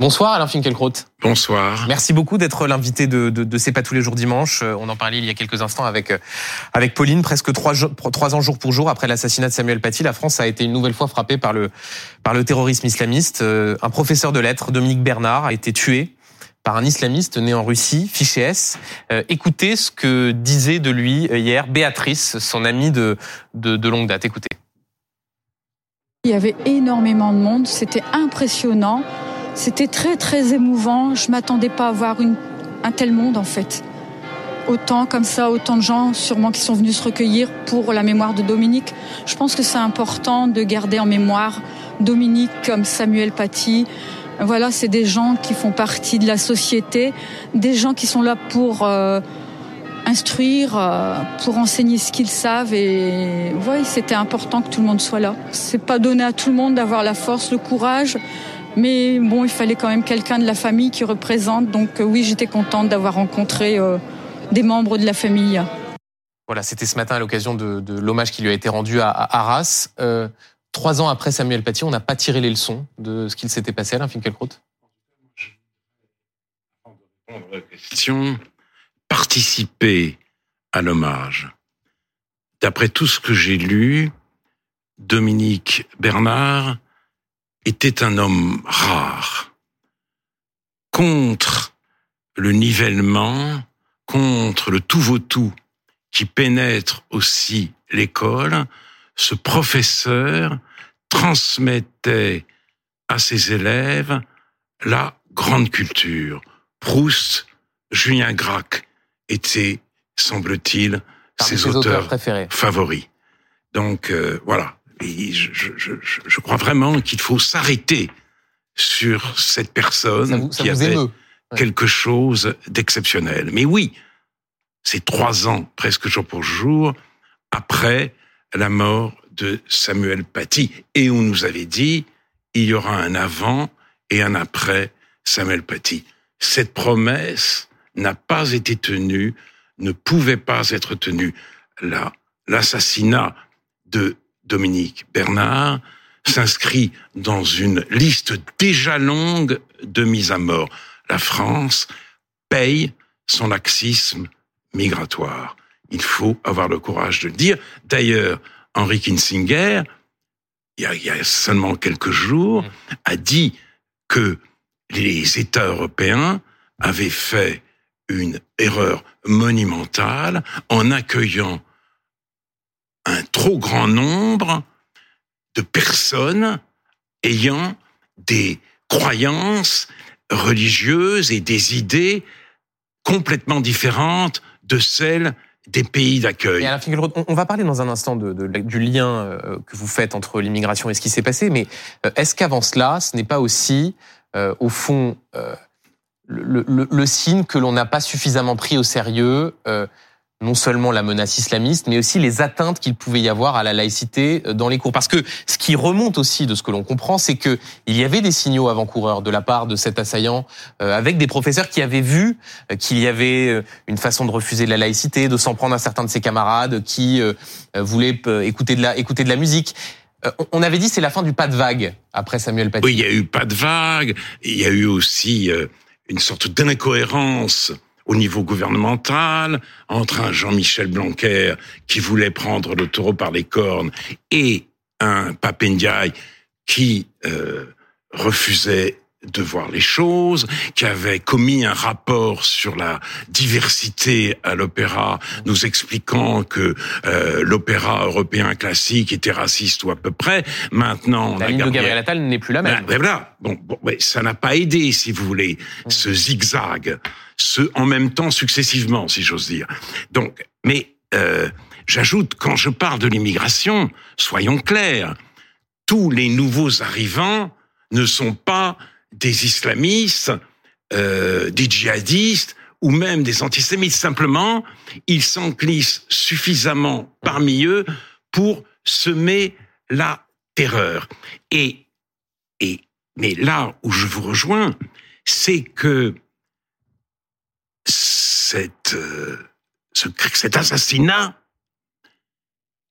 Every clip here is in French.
Bonsoir Alain Finkielkraut. Bonsoir. Merci beaucoup d'être l'invité de, de, de C'est pas tous les jours dimanche. Euh, on en parlait il y a quelques instants avec euh, avec Pauline. Presque trois, trois ans jour pour jour après l'assassinat de Samuel Paty, la France a été une nouvelle fois frappée par le par le terrorisme islamiste. Euh, un professeur de lettres, Dominique Bernard, a été tué par un islamiste né en Russie, fiché S. écoutez ce que disait de lui hier Béatrice, son amie de, de, de longue date. Écoutez. Il y avait énormément de monde, c'était impressionnant. C'était très très émouvant. Je m'attendais pas à voir une, un tel monde en fait. Autant comme ça, autant de gens sûrement qui sont venus se recueillir pour la mémoire de Dominique. Je pense que c'est important de garder en mémoire Dominique comme Samuel Paty. Voilà, c'est des gens qui font partie de la société, des gens qui sont là pour euh, instruire, euh, pour enseigner ce qu'ils savent. Et oui, c'était important que tout le monde soit là. C'est pas donné à tout le monde d'avoir la force, le courage mais bon, il fallait quand même quelqu'un de la famille qui représente. Donc euh, oui, j'étais contente d'avoir rencontré euh, des membres de la famille. Voilà, c'était ce matin à l'occasion de, de l'hommage qui lui a été rendu à, à Arras. Euh, trois ans après Samuel Paty, on n'a pas tiré les leçons de ce qu'il s'était passé, Alain Finkielkraut? Question, participer à l'hommage. D'après tout ce que j'ai lu, Dominique Bernard était un homme rare. Contre le nivellement, contre le tout vaut tout qui pénètre aussi l'école, ce professeur transmettait à ses élèves la grande culture. Proust, Julien Gracq étaient, semble-t-il, ses, auteurs, préférés. favoris. Donc euh, voilà, et je, je, je, crois vraiment qu'il faut s'arrêter sur cette personne qui avait quelque chose d'exceptionnel. Mais oui, c'est trois ans, presque jour pour jour, après la mort de Samuel Paty. Et on nous avait dit, il y aura un avant et un après Samuel Paty. Cette promesse n'a pas été tenue, ne pouvait pas être tenue. Là, l'assassinat de Dominique Bernard, s'inscrit dans une liste déjà longue de mises à mort. La France paye son laxisme migratoire. Il faut avoir le courage de le dire. D'ailleurs, Henri Kinsinger, il y, a, seulement quelques jours, a dit que les États européens avaient fait une erreur monumentale en accueillant un trop grand nombre de personnes ayant des croyances religieuses et des idées complètement différentes de celles des pays d'accueil. On va parler dans un instant du lien euh, que vous faites entre l'immigration et ce qui s'est passé, mais euh, est-ce qu'avant cela, ce n'est pas aussi, euh, au fond, le, signe que l'on n'a pas suffisamment pris au sérieux non seulement la menace islamiste, mais aussi les atteintes qu'il pouvait y avoir à la laïcité euh, dans les cours. Parce que ce qui remonte aussi de ce que l'on comprend, c'est que il y avait des signaux avant-coureurs de la part de cet assaillant, euh, avec des professeurs qui avaient vu euh, qu'il y avait une façon de refuser la laïcité, de s'en prendre à certains de ses camarades qui voulaient écouter de la écouter de la musique. On avait dit c'est la fin du pas de vague après Samuel Paty. Oui, il y a eu pas de vague. Il y a eu aussi une sorte d'incohérence au niveau gouvernemental, entre un Jean-Michel Blanquer qui voulait prendre le taureau par les cornes et un Papendiaï qui euh, refusait de voir les choses, qui avait commis un rapport sur la diversité à l'opéra, nous expliquant que euh, l'opéra européen classique était raciste ou à peu près. Maintenant, la, ligne de Gabriel Attal n'est plus la même. Ben, voilà. Bon, bon ça n'a pas aidé, si vous voulez, mmh. ce zigzag, ce en même temps successivement, si j'ose dire. Donc, mais euh, j'ajoute, quand je parle de l'immigration, soyons clairs, tous les nouveaux arrivants ne sont pas des islamistes, euh, des djihadistes ou même des antisémites. Simplement, ils s'englissent suffisamment parmi eux pour semer la terreur. Et, et, mais là où je vous rejoins, c'est que cette, euh, ce, cet assassinat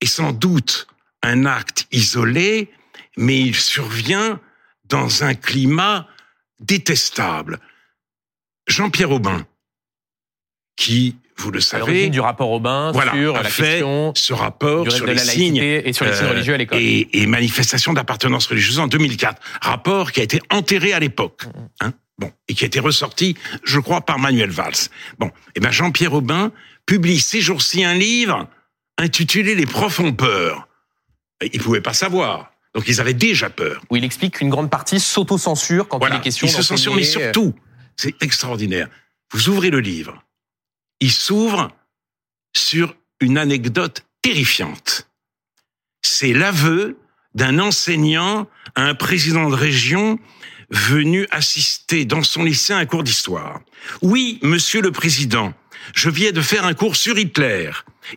est sans doute un acte isolé, mais il survient dans un climat détestable. Jean-Pierre Aubin, qui, vous le savez, du rapport Aubin voilà, sur a la fait question ce rapport sur les la signes et sur les signes euh, religieux à l'école. et, et manifestations d'appartenance religieuse en 2004. Rapport qui a été enterré à l'époque. Mm-hmm. Hein bon, et qui a été ressorti, je crois, par Manuel Valls. Bon, et ben Jean-Pierre Aubin publie ces jours-ci un livre intitulé Les profs ont peur. Ils pouvaient pas savoir. Donc ils avaient déjà peur. Où il explique qu'une grande partie s'auto-censure quand Voilà. il est question il se censure, mais euh, surtout, c'est extraordinaire. Vous ouvrez le livre. Il s'ouvre sur une anecdote terrifiante. C'est l'aveu d'un enseignant à un président de région venu assister dans son lycée à un cours d'histoire. Oui, monsieur le président, je viens de faire un cours sur Hitler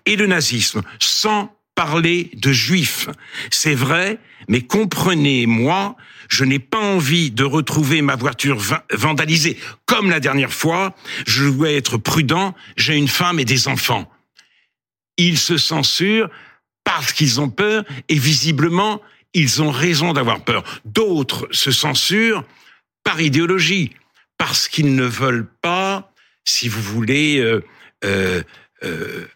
et le nazisme sans parler de juifs. C'est vrai, mais comprenez-moi, je n'ai pas envie de retrouver ma voiture va- vandalisée comme la dernière fois. Je dois être prudent, j'ai une femme et des enfants. Ils se censurent parce qu'ils ont peur et visiblement, ils ont raison d'avoir peur. D'autres se censurent par idéologie, parce qu'ils ne veulent pas, si vous voulez, euh, euh, euh,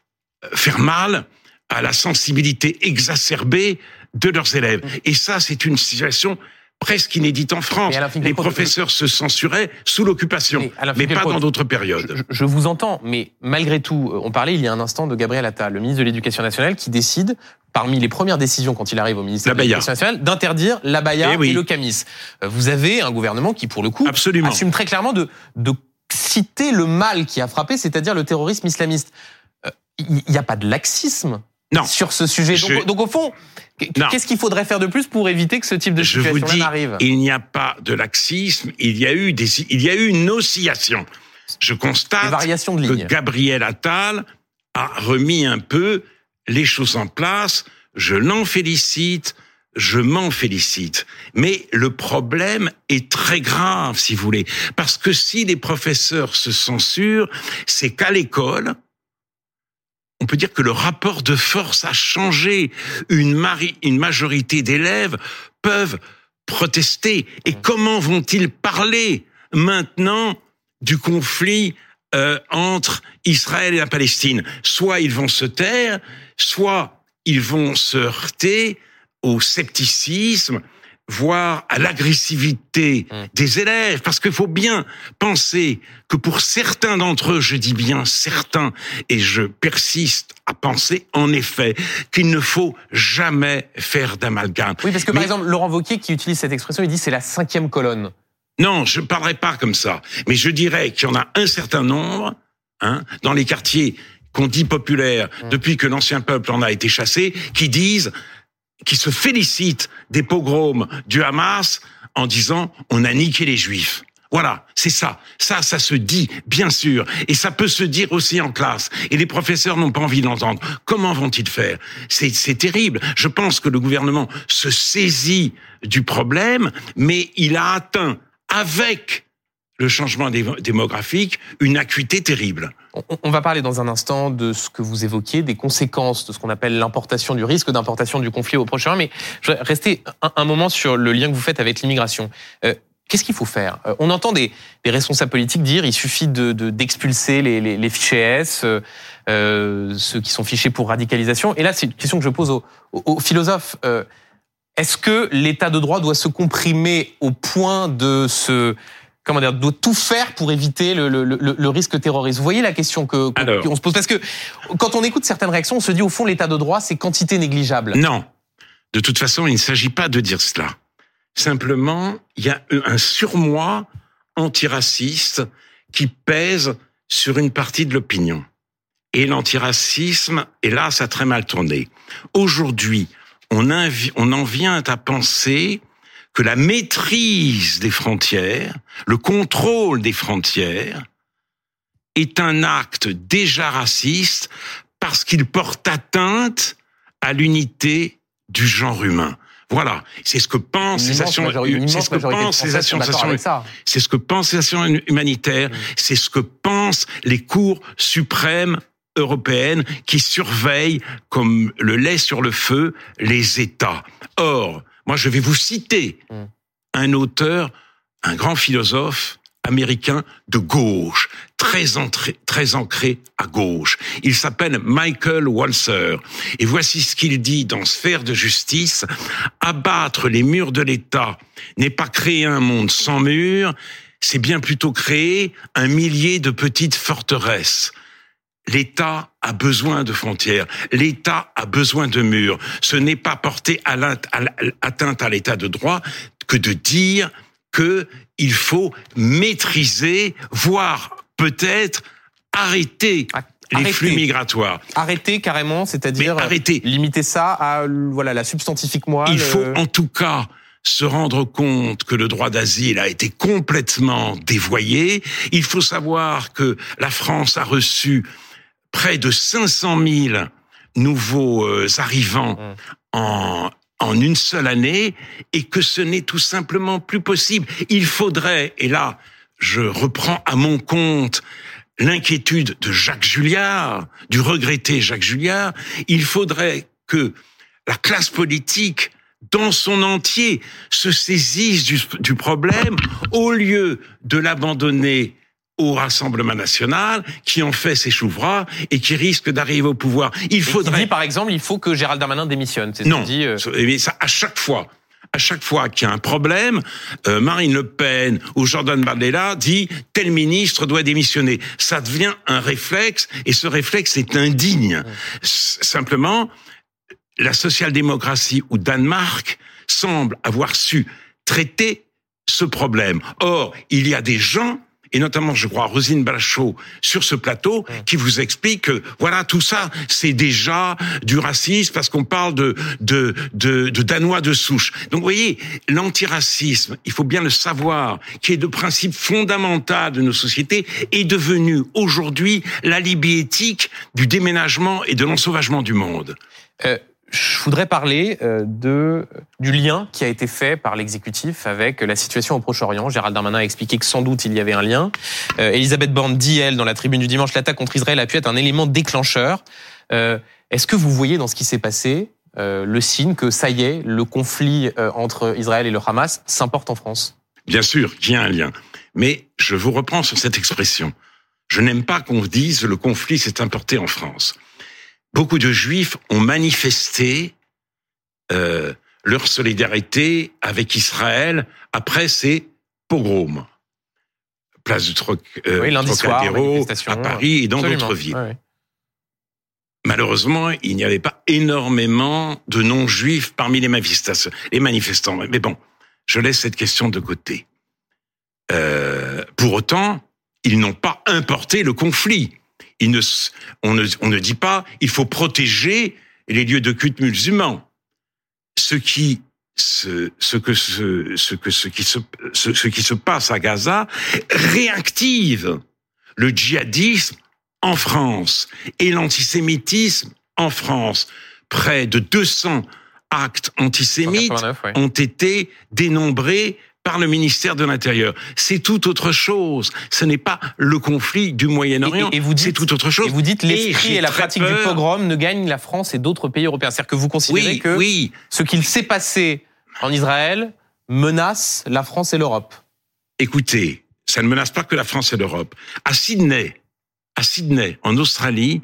faire mal à la sensibilité exacerbée de leurs élèves. Et ça, c'est une situation presque inédite en France. Les professeurs se censuraient sous l'occupation, Mais pas dans d'autres périodes. Je, je vous entends, mais malgré tout, euh, on parlait il y a un instant de Gabriel Attal, le ministre de l'Éducation nationale, qui décide, parmi les premières décisions quand il arrive au ministère de l'Éducation nationale, d'interdire l'abaya Eh oui. et le camis. Euh, Vous avez un gouvernement qui, pour le coup, Absolument. assume très clairement de, de citer le mal qui a frappé, c'est-à-dire le terrorisme islamiste. Euh, Il n'y a pas de laxisme Non. sur ce sujet. Je- Donc, donc, au fond, qu'est-ce qu'il faudrait faire de plus pour éviter que ce type de situation n'arrive? il n'y a pas de laxisme, il y a eu des, il y a eu une oscillation. Je constate de que. Gabriel Attal a remis un peu les choses en place. Je l'en félicite, je m'en félicite. Mais le problème est très grave, si vous voulez. Parce que si les professeurs se censurent, c'est qu'à l'école, on peut dire que le rapport de force a changé. Une, mari- une majorité d'élèves peuvent protester. Et comment vont-ils parler maintenant du conflit euh, entre Israël et la Palestine? Soit ils vont se taire, soit ils vont se heurter au scepticisme, voire à l'agressivité Mm. des élèves, parce qu'il faut bien penser que pour certains d'entre eux, je dis bien certains, et je persiste à penser en effet qu'il ne faut jamais faire d'amalgame. Oui, parce que par exemple, Laurent Wauquiez qui utilise cette expression, il dit c'est la cinquième colonne. Non, je ne parlerai pas comme ça. Mais je dirais qu'il y en a un certain nombre, hein, dans les quartiers qu'on dit populaires, depuis que l'ancien peuple en a été chassé, qui disent, qui se félicitent des pogroms du Hamas en disant on a niqué les juifs. Voilà, c'est ça. Ça, ça se dit, bien sûr. Et ça peut se dire aussi en classe. Et les professeurs n'ont pas envie d'entendre. Comment vont-ils faire? C'est terrible. Je pense que le gouvernement se saisit du problème, mais il a atteint, avec le changement dé- démographique, une acuité terrible. On, va parler dans un instant de ce que vous évoquiez, des conséquences de ce qu'on appelle l'importation du risque d'importation du conflit au Proche-Orient. Mais je vais rester un, moment sur le lien que vous faites avec l'immigration. Euh, Qu'est-ce qu'il faut faire? Euh, On entend des, responsables politiques dire il suffit de de- d'expulser les, les, fichiers S, euh, ceux qui sont fichés pour radicalisation. Et là, c'est une question que je pose aux, philosophes. Est-ce que l'État de droit doit se comprimer au point de se comment dire, doit tout faire pour éviter le, le, le, le risque terroriste. Vous voyez la question que qu'on se pose parce que quand on écoute certaines réactions, on se dit au fond l'état de droit c'est quantité négligeable. Non. De toute façon, il ne s'agit pas de dire cela. Simplement, il y a un surmoi antiraciste qui pèse sur une partie de l'opinion. Et l'antiracisme, ça a très mal tourné. Aujourd'hui, on en vient à penser que la maîtrise des frontières, le contrôle des frontières, est un acte déjà raciste parce qu'il porte atteinte à l'unité du genre humain. Voilà, c'est ce que pensent les une c'est ce que pensent les associations, c'est ce que pensent les associations humanitaires, Mm. c'est ce que pensent les cours suprêmes européennes qui surveillent comme le lait sur le feu les États. Or, moi je vais vous citer Mm. un auteur un grand philosophe américain de gauche, très, entré, très ancré à gauche. Il s'appelle Michael Walzer. Et voici ce qu'il dit dans Sphère de justice. Abattre les murs de l'État n'est pas créer un monde sans murs, c'est bien plutôt créer un millier de petites forteresses. L'État a besoin de frontières, l'État a besoin de murs. Ce n'est pas porter à atteinte à l'État de droit que de dire que il faut maîtriser, voire peut-être arrêter les flux migratoires. Arrêter carrément, c'est-à-dire arrêter. limiter ça à voilà la substantifique moelle. Il faut en tout cas se rendre compte que le droit d'asile a été complètement dévoyé. Il faut savoir que la France a reçu près de 500 000 nouveaux euh, arrivants mmh. en en une seule année et que ce n'est tout simplement plus possible. Il faudrait, et là, je reprends à mon compte l'inquiétude de Jacques Julliard, du regretté Jacques Julliard, il faudrait que la classe politique dans son entier se saisisse du, du problème au lieu de l'abandonner au Rassemblement national, qui en fait s'échouera et qui risque d'arriver au pouvoir. Il faudrait. Dit, par exemple, il faut que Gérald Darmanin démissionne. C'est non. Dit, euh... ça à chaque fois. À chaque fois qu'il y a un problème, euh, Marine Le Pen ou Jordan Bardella dit tel ministre doit démissionner. Ça devient un réflexe et ce réflexe est indigne. Simplement, la social-démocratie ou Danemark semble avoir su traiter ce problème. Or, il y a des gens et notamment, je crois, Rosine Balachot sur ce plateau, qui vous explique que voilà tout ça, c'est déjà du racisme parce qu'on parle de, de de, de danois de souche. Donc, vous voyez, l'antiracisme, il faut bien le savoir, qui est de principe fondamental de nos sociétés, est devenu aujourd'hui l'alibi éthique du déménagement et de l'ensauvagement du monde. Euh, je voudrais parler euh, de du lien qui a été fait par l'exécutif avec la situation au Proche-Orient. Gérald Darmanin a expliqué que sans doute il y avait un lien. Euh, Elisabeth Borne dit, elle, dans la tribune du dimanche, l'attaque contre Israël a pu être un élément déclencheur. Euh, est-ce que vous voyez dans ce qui s'est passé le signe que ça y est, le conflit entre Israël et le Hamas s'importe en France? Bien sûr qu'il y a un lien. Mais je vous reprends sur cette expression. Je n'aime pas qu'on dise le conflit s'est importé en France beaucoup de juifs ont manifesté euh, leur solidarité avec Israël après ces pogroms. Place du Troc, euh, Trocadéro, à Paris et dans d'autres villes. Malheureusement, il n'y avait pas énormément de non-juifs parmi les manifestants. Les manifestants. Mais bon, je laisse cette question de côté. Euh, pour autant, ils n'ont pas importé le conflit ne, on, ne, on ne dit pas il faut protéger les lieux de culte musulmans. Ce qui ce, ce que ce, ce que ce qui se ce, ce qui se passe à Gaza réactive le djihadisme en France et l'antisémitisme en France. Près de 200 actes antisémites ont été dénombrés par le ministère de l'Intérieur. C'est tout autre chose. Ce n'est pas le conflit du Moyen-Orient. Et, vous dites, c'est tout autre chose. Et vous dites l'esprit et, la pratique du pogrom ne gagnent la France et d'autres pays européens. C'est-à-dire que vous considérez que ce qu'il s'est passé en Israël menace la France et l'Europe. Écoutez, ça ne menace pas que la France et l'Europe. À Sydney, à Sydney, en Australie,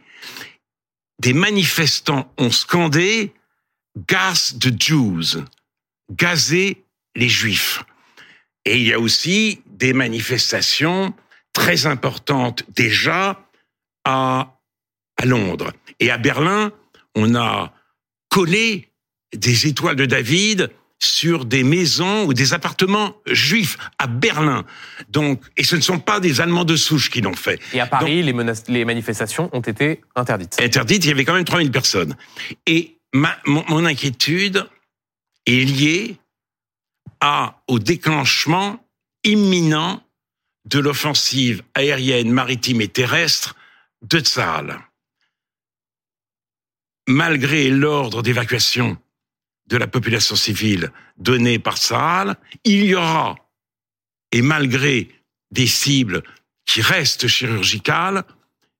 des manifestants ont scandé Gas the Jews, gazer les Juifs. Et il y a aussi des manifestations très importantes déjà à, à Londres. Et à Berlin, on a collé des étoiles de David sur des maisons ou des appartements juifs à Berlin. Donc, et ce ne sont pas des Allemands de souche qui l'ont fait. Et à Paris, les, les, manifestations ont été interdites. Interdites, il y avait quand même 3000 personnes. Et ma, mon, mon inquiétude est liée à, au déclenchement imminent de l'offensive aérienne, maritime et terrestre de Tsahal. Malgré l'ordre d'évacuation de la population civile donné par Tsahal, il y aura, et malgré des cibles qui restent chirurgicales,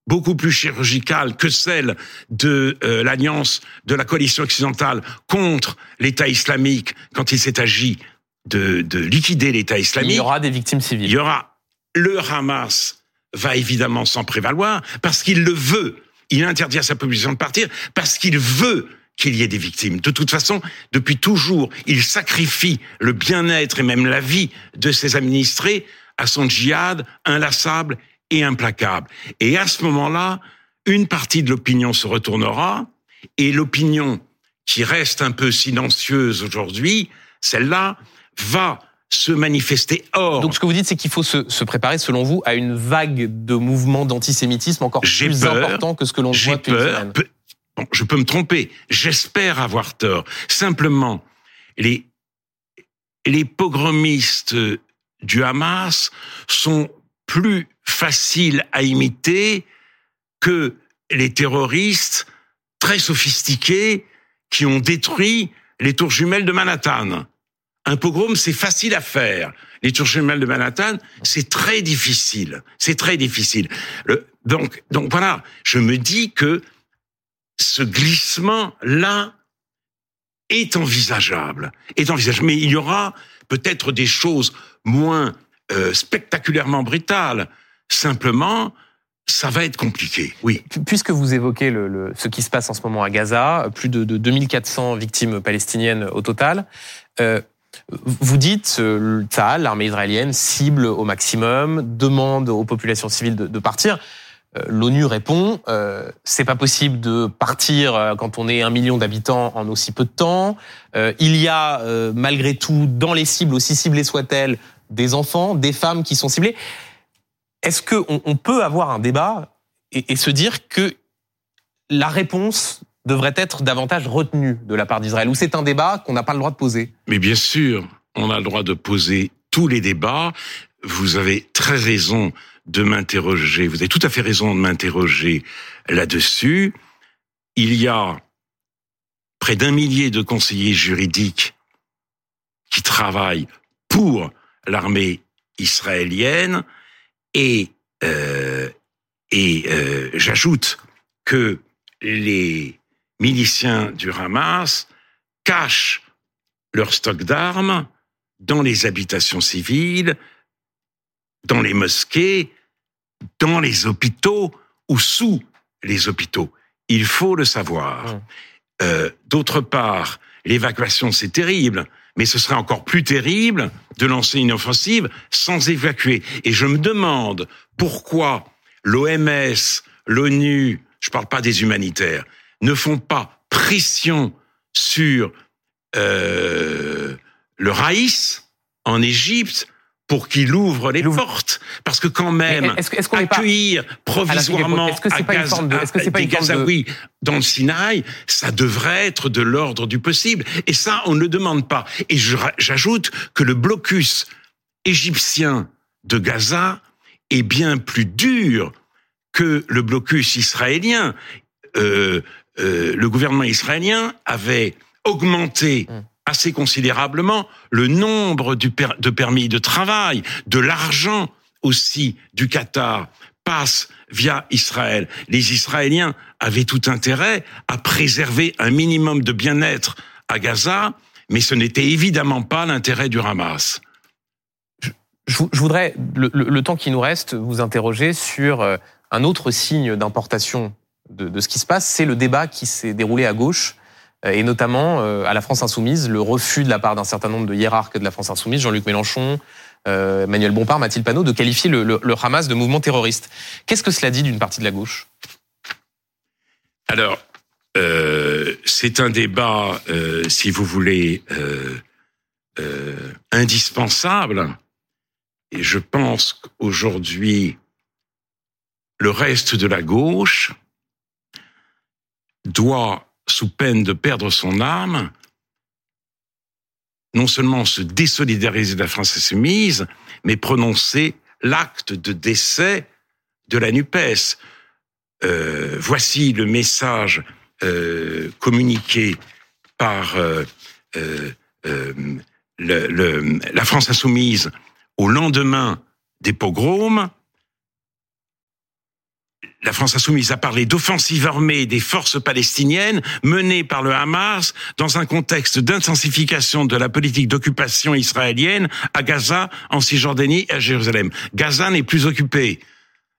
beaucoup plus chirurgicales que celles de euh, l'alliance de la coalition occidentale contre l'État islamique quand il s'est agi de, de liquider l'État islamique. Il y aura des victimes civiles. Il y aura le Hamas va évidemment s'en prévaloir parce qu'il le veut. Il interdit à sa population de partir parce qu'il veut qu'il y ait des victimes. De toute façon, depuis toujours, il sacrifie le bien-être et même la vie de ses administrés à son djihad inlassable et implacable. Et à ce moment-là, une partie de l'opinion se retournera et l'opinion qui reste un peu silencieuse aujourd'hui, celle-là va se manifester. Or, donc ce que vous dites, c'est qu'il faut se, se, préparer, selon vous, à une vague de mouvements d'antisémitisme encore plus important que ce que l'on voit depuis peur, bon, Je peux me tromper. J'espère avoir tort. Simplement, les les pogromistes du Hamas sont plus faciles à imiter que les terroristes très sophistiqués qui ont détruit les tours jumelles de Manhattan. Un pogrom, c'est facile à faire. Les tours jumelles de Manhattan, c'est très difficile. C'est très difficile. donc, donc voilà, je me dis que ce glissement-là est envisageable. Est envisageable. Mais il y aura peut-être des choses moins euh, spectaculairement brutales. Simplement, ça va être compliqué, oui. Puisque vous évoquez ce qui se passe en ce moment à Gaza, plus de, de 2400 victimes palestiniennes au total, euh, vous dites, euh, l'armée israélienne, cible au maximum, demande aux populations civiles de, partir. Euh, L'ONU répond, euh, c'est pas possible de partir quand on est un million d'habitants en aussi peu de temps. il y a malgré tout dans les cibles, aussi ciblées soient-elles, des enfants, des femmes qui sont ciblées. Est-ce qu'on on peut avoir un débat et, et se dire que la réponse devrait être davantage retenu de la part d'Israël Ou c'est un débat qu'on n'a pas le droit de poser? Mais bien sûr, on a le droit de poser tous les débats. Vous avez très raison de m'interroger, vous avez tout à fait raison de m'interroger là-dessus. Il y a près d'un millier de conseillers juridiques qui travaillent pour l'armée israélienne et euh, et euh, j'ajoute que les miliciens du Hamas cachent leur stock d'armes dans les habitations civiles, dans les mosquées, dans les hôpitaux ou sous les hôpitaux. Il faut le savoir. Mmh. Euh, D'autre part, l'évacuation, c'est terrible, mais ce serait encore plus terrible de lancer une offensive sans évacuer. Et je me demande pourquoi l'OMS, l'ONU, je ne parle pas des humanitaires, ne font pas pression sur euh, le Raïs en Égypte pour qu'il ouvre les portes. Parce que quand même, accueillir provisoirement est-ce que c'est pas une forme de, est-ce que c'est pas une Gazaouis dans le Sinaï, ça devrait être de l'ordre du possible. Et ça, on ne demande pas. Et j'ajoute que le blocus égyptien de Gaza est bien plus dur que le blocus israélien. Euh, euh, le gouvernement israélien avait augmenté hum. Assez considérablement le nombre de permis de travail, de l'argent aussi du Qatar passe via Israël. Les Israéliens avaient tout intérêt à préserver un minimum de bien-être à Gaza, mais ce n'était évidemment pas l'intérêt du Hamas. Je, voudrais, le, temps qui nous reste, vous interroger sur euh, un autre signe d'importation de, ce qui se passe, c'est le débat qui s'est déroulé à gauche et notamment euh, à la France insoumise, le refus de la part d'un certain nombre de hiérarques de la France insoumise, Jean-Luc Mélenchon, euh, Emmanuel Bompard, Mathilde Panot, de qualifier le, Hamas de mouvement terroriste. Qu'est-ce que cela dit d'une partie de la gauche? Alors, c'est un débat, si vous voulez, indispensable. Et je pense qu'aujourd'hui, le reste de la gauche doit, sous peine de perdre son âme, non seulement se désolidariser de la France insoumise, mais prononcer l'acte de décès de la NUPES. Euh, voici le message euh, communiqué par euh, la France insoumise au lendemain des pogroms la France insoumise a parlé d'offensive armée des forces palestiniennes menées par le Hamas dans un contexte d'intensification de la politique d'occupation israélienne à Gaza, en Cisjordanie et à Jérusalem. Gaza n'est plus occupé.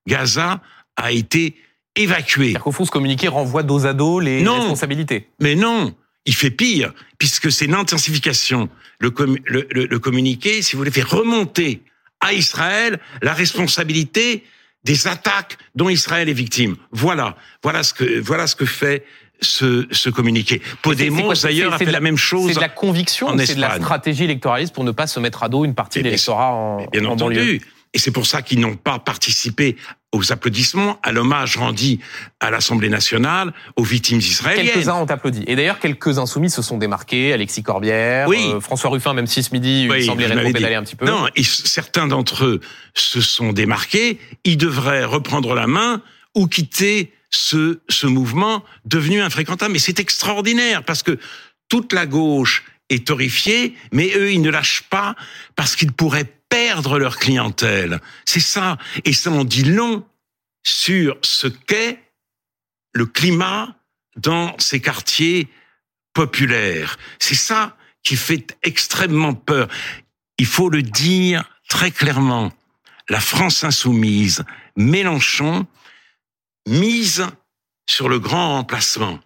Gaza a été évacué. Qu'au fond, ce communiqué renvoie dos à dos les Non. responsabilités. Mais non, il fait pire, puisque c'est une intensification. Le, commu- le- le- le communiqué, si vous voulez, fait remonter à Israël la responsabilité des attaques dont Israël est victime. Voilà, voilà ce que voilà ce que fait ce, ce communiqué. Podemos d'ailleurs a fait la même chose. C'est de la conviction, c'est de la stratégie électoraliste pour ne pas se mettre à dos une partie de l'électorat en, Bien en banlieue? Et c'est pour ça qu'ils n'ont pas participé aux applaudissements, à l'hommage rendu à l'Assemblée nationale aux victimes israéliennes. Quelques-uns ont applaudi. Et d'ailleurs, quelques insoumis se sont démarqués. Alexis Corbière, Oui. euh, François Ruffin, même si ce midi, Oui, il semblait rétro-pédaler dit. un petit peu. Non, et certains d'entre eux se sont démarqués. Ils devraient reprendre la main ou quitter ce, ce mouvement devenu infréquentable. Mais c'est extraordinaire parce que toute la gauche est horrifiée, mais eux, ils ne lâchent pas parce qu'ils pourraient perdre leur clientèle. C'est ça. Et ça en dit long sur ce qu'est le climat dans ces quartiers populaires. C'est ça qui fait extrêmement peur. Il faut le dire très clairement. La France insoumise, Mélenchon, mise sur le grand remplacement.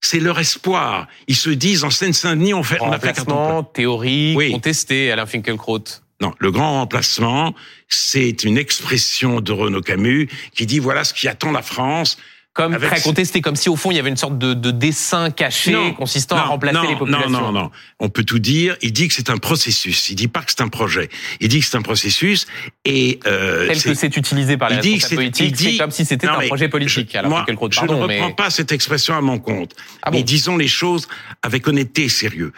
C'est leur espoir. Ils se disent en Seine-Saint-Denis, on fait, on a fait carton théorie, Oui. contesté, Alain Finkielkraut. Non, le grand remplacement, c'est une expression de Renaud Camus qui dit voilà ce qui attend la France. Comme Avec très contesté, comme si au fond il y avait une sorte de, de dessin caché Non, consistant à remplacer non, les populations. Non, non, non. On peut tout dire. Il dit que c'est un processus. Il dit pas que c'est un projet. Il dit que c'est un processus et euh, Tel que c'est utilisé par les il dit que politiques, il dit- c'est comme si c'était un mais projet politique. je- Alors moi, je ne reprends mais pas cette expression à mon compte. Ah mais bon disons les choses avec honnêteté et sérieux.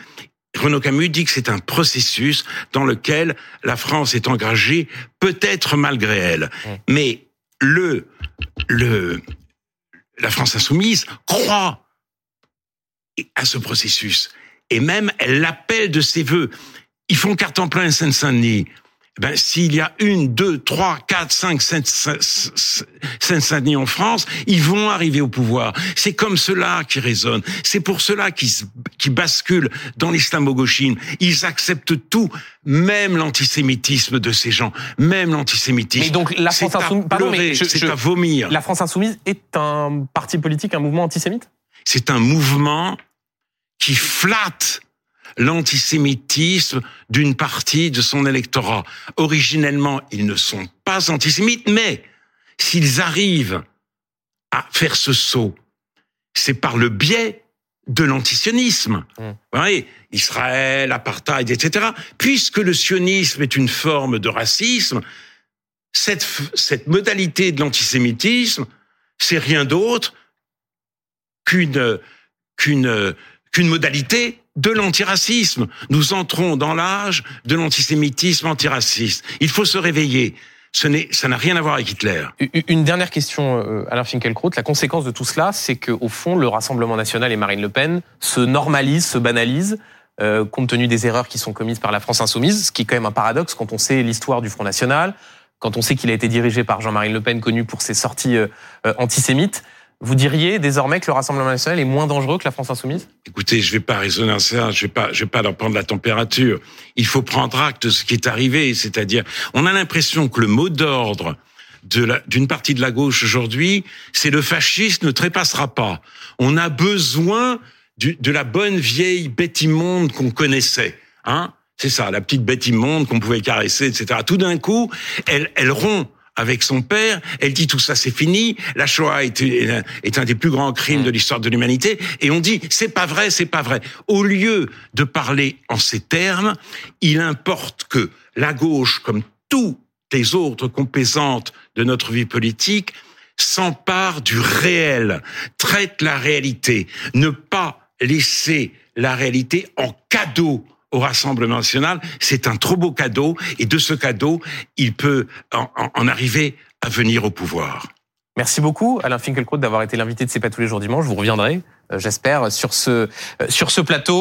Renaud Camus dit que c'est un processus dans lequel la France est engagée, peut-être malgré elle. Mais le, le, la France insoumise croit à ce processus. Et même, elle l'appelle de ses voeux. Ils font carte en plein à Seine-Saint-Denis. Ben, s'il y a une, deux, trois, quatre, cinq Seine- Seine-Saint-Denis en France, ils vont arriver au pouvoir. C'est comme cela qui résonne. C'est pour cela qu'ils basculent dans l'islamo-gauchisme. Ils acceptent tout, même l'antisémitisme de ces gens, même l'antisémitisme. Mais donc la France insoumise, pardon, mais pleurer, je- c'est je- à vomir. la France insoumise est un parti politique, un mouvement antisémite? C'est un mouvement qui flatte l'antisémitisme d'une partie de son électorat. Originellement, ils ne sont pas antisémites, mais s'ils arrivent à faire ce saut, c'est par le biais de l'antisionisme. Mm. Vous voyez, Israël, apartheid, etc. Puisque le sionisme est une forme de racisme, cette, cette modalité de l'antisémitisme, c'est rien d'autre qu'une qu'une qu'une modalité de l'antiracisme. Nous entrons dans l'âge de l'antisémitisme antiraciste. Il faut se réveiller. Ce ça n'a rien à voir avec Hitler. Une dernière question, euh, Alain Finkielkraut. La conséquence de tout cela, c'est qu'au fond, le Rassemblement national et Marine Le Pen se normalisent, se banalisent, euh, compte tenu des erreurs qui sont commises par la France insoumise, ce qui est quand même un paradoxe quand on sait l'histoire du Front National, quand on sait qu'il a été dirigé par Jean-Marie Le Pen, connu pour ses sorties euh, euh, antisémites. Vous diriez désormais que le Rassemblement national est moins dangereux que la France insoumise? Écoutez, je vais pas raisonner ça, je vais pas, vais pas leur prendre la température. Il faut prendre acte de ce qui est arrivé, c'est-à-dire, on a l'impression que le mot d'ordre d'une partie de la gauche aujourd'hui, c'est le fascisme ne trépassera pas. On a besoin du- de la bonne vieille bête immonde qu'on connaissait, hein? C'est ça, la petite bête immonde qu'on pouvait caresser, etc. Tout d'un coup, elle, elle rompt avec son père, elle dit tout ça c'est fini, la Shoah est, est un des plus grands crimes de l'histoire de l'humanité, et on dit c'est pas vrai, c'est pas vrai. Au lieu de parler en ces termes, il importe que la gauche, comme toutes les autres composantes de notre vie politique, s'empare du réel, traite la réalité, ne pas laisser la réalité en cadeau au Rassemblement national, c'est un trop beau cadeau, et de ce cadeau, il peut en, arriver à venir au pouvoir. Merci beaucoup, Alain Finkielkraut, d'avoir été l'invité de C'est pas tous les jours dimanche. Vous reviendrez, euh, j'espère, sur ce, euh, sur ce plateau.